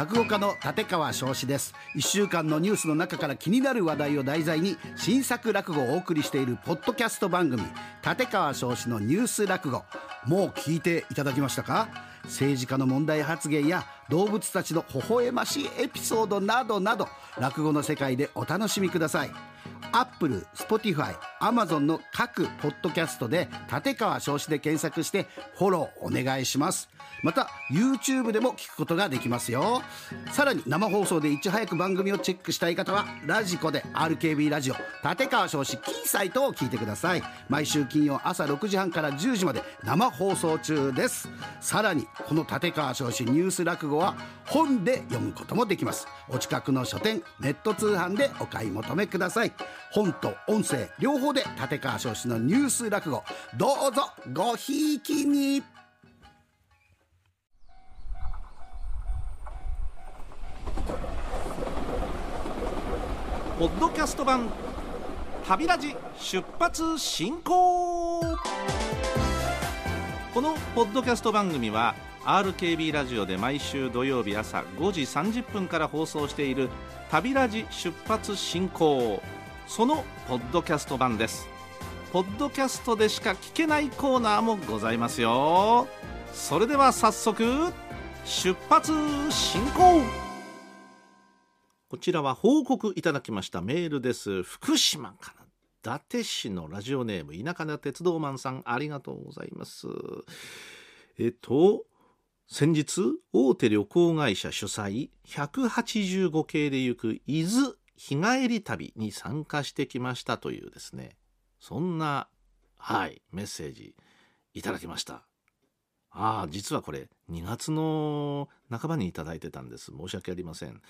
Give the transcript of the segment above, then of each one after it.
落語家の立川翔志です。1週間のニュースの中から気になる話題を題材に新作落語をお送りしているポッドキャスト番組立川翔志のニュース落語。もう聞いていただきましたか？政治家の問題発言や動物たちの微笑ましいエピソードなどなど落語の世界でお楽しみください。アップル、スポティファイ、アマゾンの各ポッドキャストで立川翔志で検索してフォローお願いします。また YouTube でも聞くことができますよ。さらに生放送でいち早く番組をチェックしたい方はラジコで RKB ラジオ立川少子キーサイトを聞いてください。毎週金曜朝6時半から10時まで生放送中です。さらにこの立川少子ニュース落語は本で読むこともできます。お近くの書店ネット通販でお買い求めください。本と音声両方で立川少子のニュース落語。どうぞごひいきに。ポッドキャスト版旅ラジ出発進行。このポッドキャスト番組は RKB ラジオで毎週土曜日朝5時30分から放送している旅ラジ出発進行。そのポッドキャスト版です。ポッドキャストでしか聞けないコーナーもございますよ。それでは早速出発進行。こちらは報告いただきました。メールです。福島から伊達市のラジオネーム田舎な鉄道マンさん。ありがとうございます。えっと先日大手旅行会社主催185系で行く伊豆日帰り旅に参加してきましたというですねそんなはいメッセージいただきました。ああ実はこれ2月の半ばにいただいてたんです。申し訳ありません、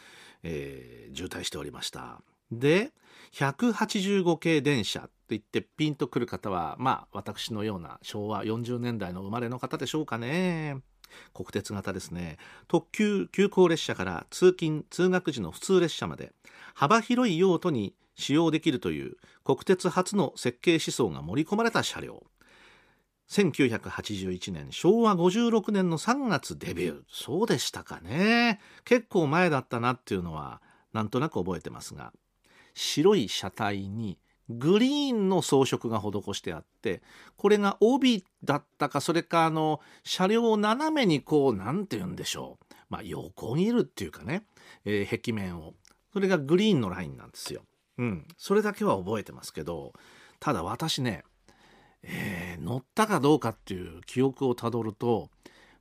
えー、渋滞しておりました。で185系電車と言ってピンとくる方はまあ私のような昭和40年代の生まれの方でしょうかね。国鉄型ですね。特急急行列車から通勤通学時の普通列車まで幅広い用途に使用できるという国鉄初の設計思想が盛り込まれた車両。1981年昭和56年の3月デビュー。そうでしたかね。結構前だったなっていうのはなんとなく覚えてますが。白い車体にグリーンの装飾が施してあってこれが帯だったかそれかあの車両を斜めにこう何て言うんでしょう。まあ横切るっていうかね、えー、壁面を。それがグリーンのラインなんですよ。うん、それだけは覚えてますけどただ私ねえー、乗ったかどうかっていう記憶をたどると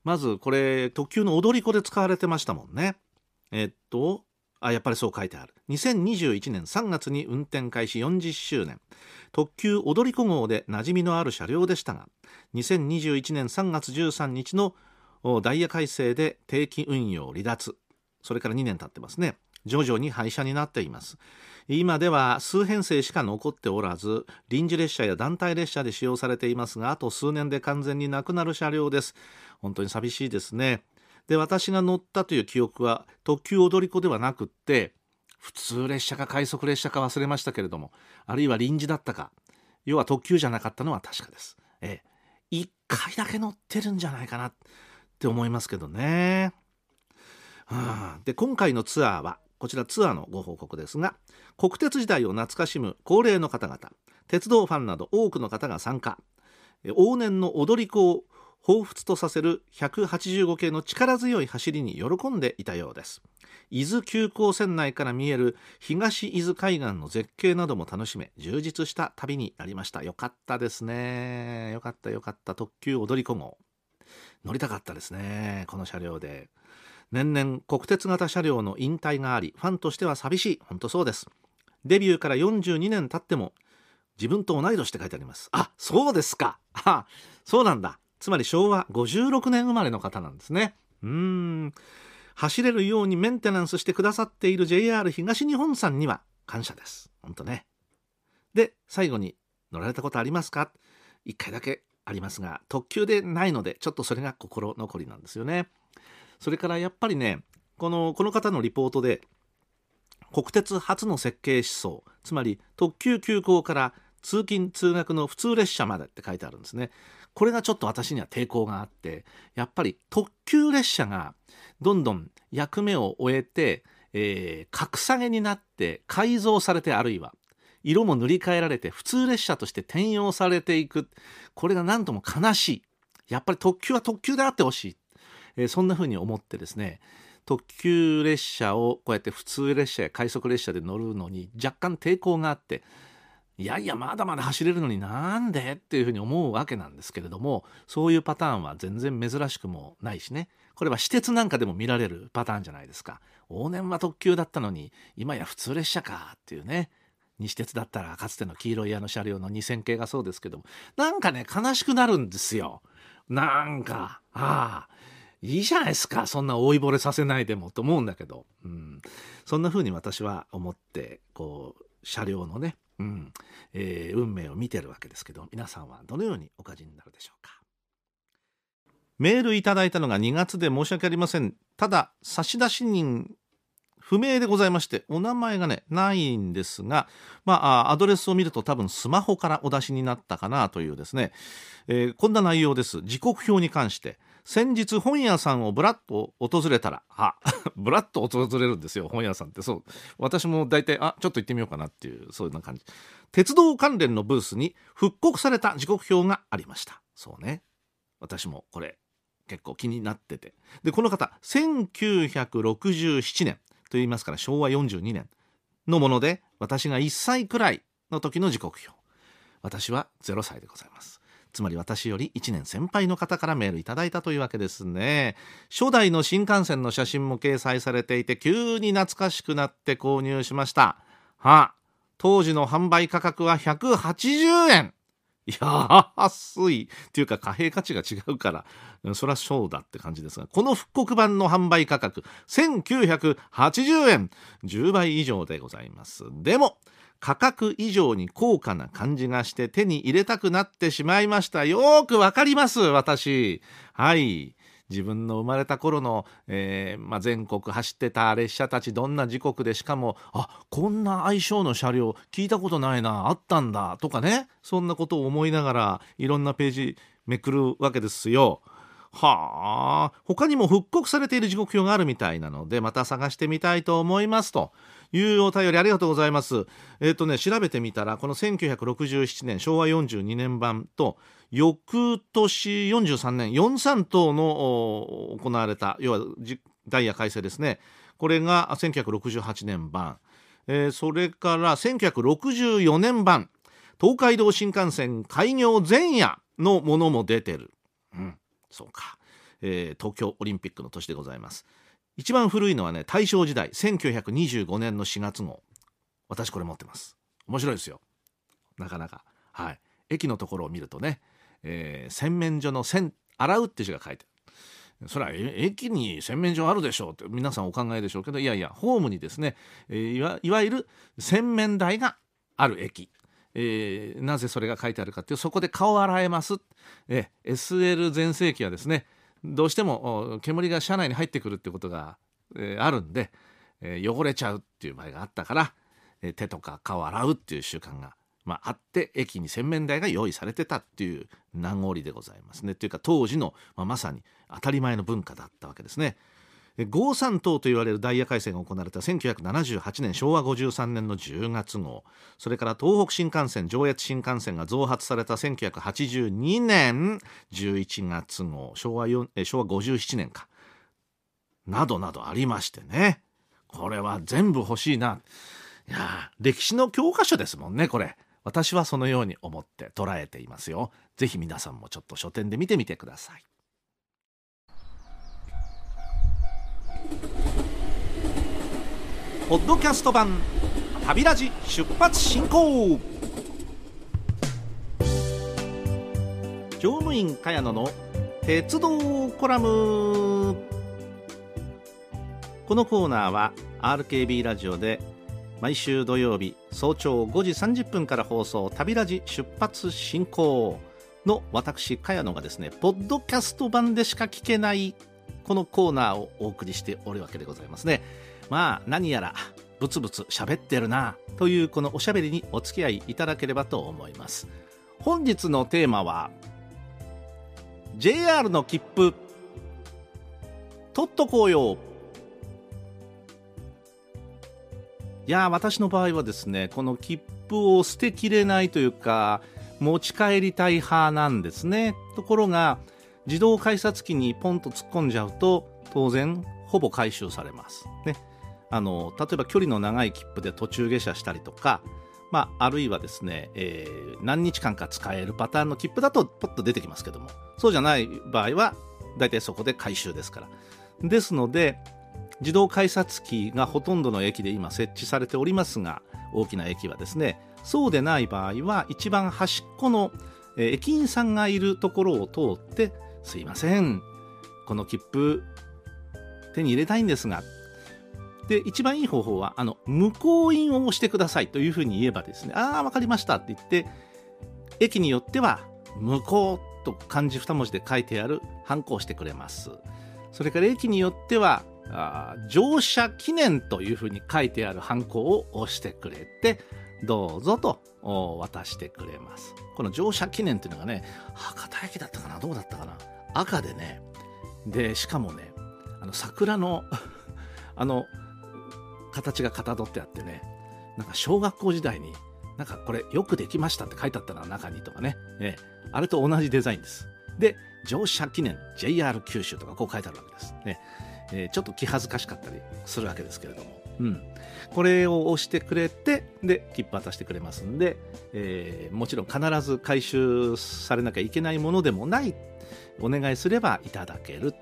まずこれ特急の踊り子で使われてましたもんね。えっとあやっぱりそう書いてある。2021年3月に運転開始40周年特急踊り子号で馴染みのある車両でしたが2021年3月13日のダイヤ改正で定期運用離脱。それから2年経ってますね。徐々に廃車になっています。今では数編成しか残っておらず臨時列車や団体列車で使用されていますがあと数年で完全になくなる車両です。本当に寂しいですね。で私が乗ったという記憶は特急踊り子ではなくって普通列車か快速列車か忘れましたけれどもあるいは臨時だったか要は特急じゃなかったのは確かです。ええ。1回だけ乗ってるんじゃないかなって思いますけどね、はあ、で今回のツアーはこちらツアーのご報告ですが国鉄時代を懐かしむ高齢の方々鉄道ファンなど多くの方が参加。往年の踊り子を彷彿とさせる185系の力強い走りに喜んでいたようです。伊豆急行線内から見える東伊豆海岸の絶景なども楽しめ充実した旅になりました。よかったですね。よかったよかった。特急踊り子号。乗りたかったですね。この車両で。年々国鉄型車両の引退がありファンとしては寂しい。本当そうです。デビューから42年経っても自分と同い年って書いてあります。あそうですか。あそうなんだ。つまり昭和56年生まれの方なんですね。うん。走れるようにメンテナンスしてくださっている JR 東日本さんには感謝です。本当ね。で最後に乗られたことありますか？1回だけありますが特急でないのでちょっとそれが心残りなんですよね。それからやっぱりねこのこの方のリポートで国鉄初の設計思想つまり特急急行から通勤通学の普通列車までって書いてあるんですね。これがちょっと私には抵抗があってやっぱり特急列車がどんどん役目を終えて、えー、格下げになって改造されてあるいは色も塗り替えられて普通列車として転用されていく。これが何とも悲しい。やっぱり特急は特急であってほしい、えー、そんな風に思ってですね特急列車をこうやって普通列車や快速列車で乗るのに若干抵抗があっていやいやまだまだ走れるのになんでっていうふうに思うわけなんですけれどもそういうパターンは全然珍しくもないしね。これは私鉄なんかでも見られるパターンじゃないですか。往年は特急だったのに今や普通列車かっていうね西鉄だったらかつての黄色い屋の車両の2000系がそうですけどもなんかね悲しくなるんですよ。なんかああ。いいじゃないですか。そんな老いぼれさせないでもと思うんだけど、うん、そんな風に私は思ってこう車両のね、うん。えー、運命を見てるわけですけど皆さんはどのようにお感じになるでしょうか。メールいただいたのが2月で申し訳ありません。ただ差出人不明でございましてお名前がねないんですが、まあ、アドレスを見ると多分スマホからお出しになったかなというですね、えー、こんな内容です。時刻表に関して。先日本屋さんをブラッと訪れたらあ ブラッと訪れるんですよ本屋さんってそう。私も大体あちょっと行ってみようかなっていうそういうな感じ。鉄道関連のブースに復刻された時刻表がありました。そうね。私もこれ結構気になってて。でこの方1967年と言いますから昭和42年のもので私が1歳くらいの時の時刻表。私は0歳でございます。つまり私より1年先輩の方からメールいただいたというわけですね。初代の新幹線の写真も掲載されていて急に懐かしくなって購入しました。は当時の販売価格は180円。安い。っていうか貨幣価値が違うから、そりゃそうだって感じですが、この復刻版の販売価格、1980円、10倍以上でございます。でも、価格以上に高価な感じがして手に入れたくなってしまいました。よーくわかります、私。はい。自分の生まれた頃の、えーまあ、全国走ってた列車たちどんな時刻でしかもあこんな相性の車両聞いたことないなあったんだとかねそんなことを思いながらいろんなページめくるわけですよ。はあ他にも復刻されている時刻表があるみたいなのでまた探してみたいと思いますと。いうお便りありがとうございます。えっ、ー、とね調べてみたらこの1967年昭和42年版と翌年43年43等の行われた要はダイヤ改正ですね。これが1968年版、えー、それから1964年版東海道新幹線開業前夜のものも出てる、うん、そうか、えー、東京オリンピックの年でございます。一番古いのはね大正時代1925年の4月号。私これ持ってます。面白いですよ。なかなか。はい。駅のところを見るとねえー、洗面所の洗洗うって字が書いてある。それは駅に洗面所あるでしょうって皆さんお考えでしょうけどいやいやホームにですね、えー、いわいわゆる洗面台がある駅、えー、なぜそれが書いてあるかっていうそこで顔を洗えます、えー、SL 全盛期はですねどうしても煙が車内に入ってくるってことが、えー、あるんで、えー、汚れちゃうっていう場合があったから、えー、手とか顔を洗うっていう習慣がまあ、あって駅に洗面台が用意されてたっていう名残でございますね。というか当時の、まあ、まさに当たり前の文化だったわけですね。五三等と言われるダイヤ改正が行われた1978年昭和53年の10月号。それから東北新幹線上越新幹線が増発された1982年11月号。昭和4昭和57年か。などなどありましてね。これは全部欲しいな。いや歴史の教科書ですもんねこれ。私はそのように思って捉えていますよ。ぜひ皆さんもちょっと書店で見てみてください。ポッドキャスト版旅ラジ出発進行。乗務員茅野の鉄道コラム。このコーナーは RKB ラジオで毎週土曜日早朝5時30分から放送旅ラジ出発進行。の私茅野がですねポッドキャスト版でしか聞けないこのコーナーをお送りしておるわけでございますね。まあ何やらブツブツ喋ってるなというこのおしゃべりにお付き合いいただければと思います。本日のテーマは JR の切符取っとこうよ。いや私の場合はですねこの切符を捨てきれないというか持ち帰りたい派なんですね。ところが自動改札機にポンと突っ込んじゃうと当然ほぼ回収されます。ね。あの例えば距離の長い切符で途中下車したりとかまあ、あるいはですね、えー、何日間か使えるパターンの切符だとポッと出てきますけども。そうじゃない場合は大体そこで回収ですから。ですので自動改札機がほとんどの駅で今設置されておりますが大きな駅はですねそうでない場合は一番端っこの、駅員さんがいるところを通ってすいません。この切符手に入れたいんですがで一番いい方法はあの無効印を押してくださいというふうに言えばですねああ分かりましたって言って駅によっては無効と漢字2文字で書いてあるハンコをしてくれます。それから駅によってはあ乗車記念というふうに書いてあるハンコを押してくれてどうぞと渡してくれます。この乗車記念っていうのがね博多駅だったかなどうだったかな赤でねでしかもねあの桜の あの形がかたどってあってね。なんか小学校時代になんかこれよくできましたって書いてあったな中にとかね、ええ、あれと同じデザインです。で乗車記念 JR 九州とかこう書いてあるわけです。ね。えー、ちょっと気恥ずかしかったりするわけですけれども、うん、これを押してくれてで切符渡してくれますんで、えー、もちろん必ず回収されなきゃいけないものでもない。お願いすればいただける。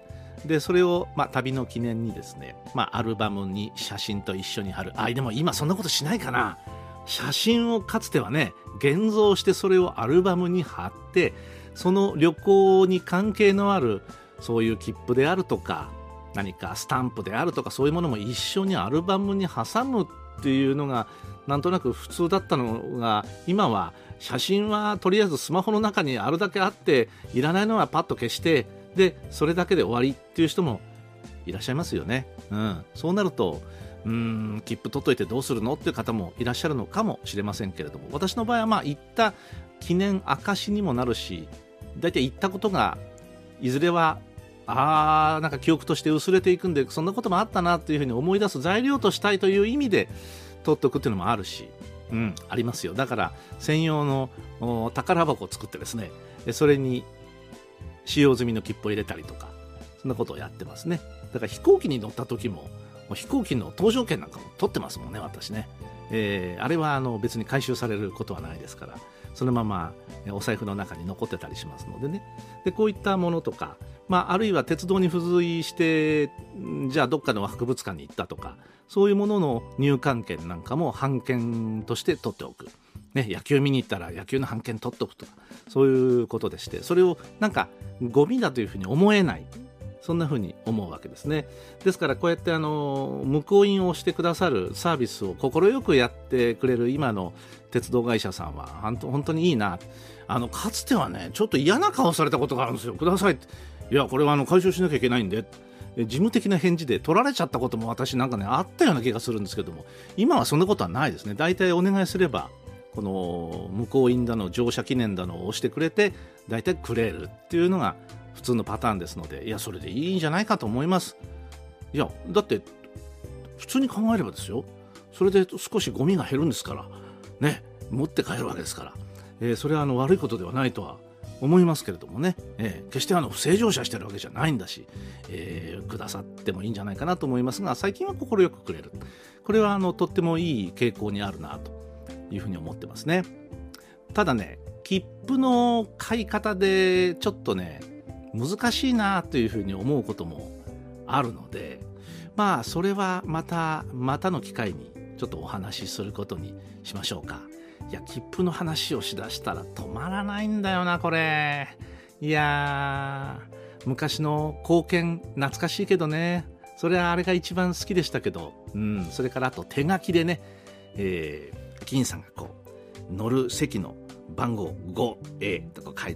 でそれを、まあ、旅の記念にですね、まあ、アルバムに写真と一緒に貼る。あでも今そんなことしないかな。写真をかつてはね現像してそれをアルバムに貼ってその旅行に関係のあるそういう切符であるとか何かスタンプであるとかそういうものも一緒にアルバムに挟むっていうのがなんとなく普通だったのが今は写真はとりあえずスマホの中にあるだけあっていらないのはパッと消してでそれだけで終わりっていう人もいらっしゃいますよね。うん、そうなるとうん切符取っといてどうするのっていう方もいらっしゃるのかもしれませんけれども。私の場合はまあ行った記念証にもなるし大体行ったことがいずれはあーなんか記憶として薄れていくんでそんなこともあったなっていうふうに思い出す材料としたいという意味で取っておくっていうのもあるし、うん、ありますよ。だから専用の宝箱を作ってですねそれに使用済みの切符を入れたりとかそんなことをやってますね。だから飛行機に乗った時も飛行機の搭乗券なんかも取ってますもんね私ね、えー、あれはあの別に回収されることはないですからそのままお財布の中に残ってたりしますのでね。でこういったものとかまあ、あるいは鉄道に付随してじゃあどっかの博物館に行ったとかそういうものの入館券なんかも半券として取っておく、ね、野球見に行ったら野球の半券取っておくとかそういうことでしてそれをなんかゴミだというふうに思えないそんなふうに思うわけですね。ですからこうやってあの無効印をしてくださるサービスを快くやってくれる今の鉄道会社さんは本当にいいな。あのかつてはねちょっと嫌な顔されたことがあるんですよ。ください。っていやこれはあの回収しなきゃいけないんで。事務的な返事で取られちゃったことも私なんかねあったような気がするんですけども。今はそんなことはないですね。大体お願いすればこの向こう印だの乗車記念だのを押してくれて大体くれるっていうのが普通のパターンですのでいやそれでいいんじゃないかと思います。いやだって普通に考えればですよ。それで少しゴミが減るんですから。ね持って帰るわけですから、えー、それはあの悪いことではないとは思いますけれどもね、えー、決してあの不正乗車してるわけじゃないんだし、えー、くださってもいいんじゃないかなと思いますが最近は快くくれる。これはあのとってもいい傾向にあるなと。いうふうに思ってますねただね切符の買い方でちょっとね難しいなというふうに思うこともあるのでまあそれはまたまたの機会にちょっとお話しすることにしましょうか。いや、切符の話をしだしたら止まらないんだよな、これ。いやー、昔の貢献、懐かしいけどね。それはあれが一番好きでしたけど、うん、それからあと手書きでね、えー、駅員さんがこう、乗る席の番号 5A とか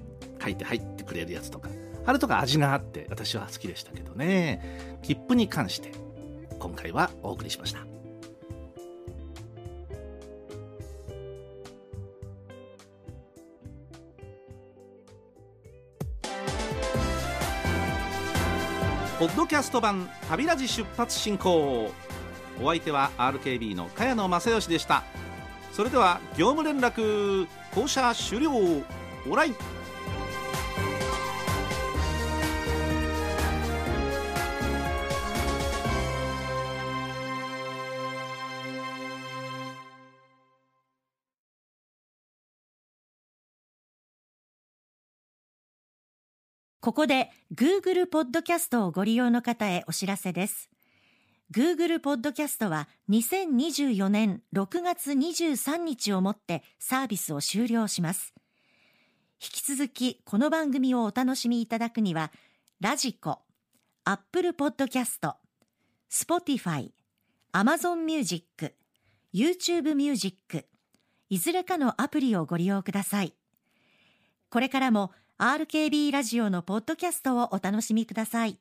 書いて入ってくれるやつとか、あれとか味があって私は好きでしたけどね。切符に関して、今回はお送りしました。ポッドキャスト版旅ラジ出発進行お相手は RKB の茅野正義でしたそれでは業務連絡降車終了オライここで Google ポッドキャストをご利用の方へお知らせです。Google ポッドキャストは2024年6月23日をもってサービスを終了します。引き続きこの番組をお楽しみいただくには、ラジコ、Apple Podcast、Spotify、Amazon Music、YouTube Music、いずれかのアプリをご利用ください。これからも RKB ラジオのポッドキャストをお楽しみください。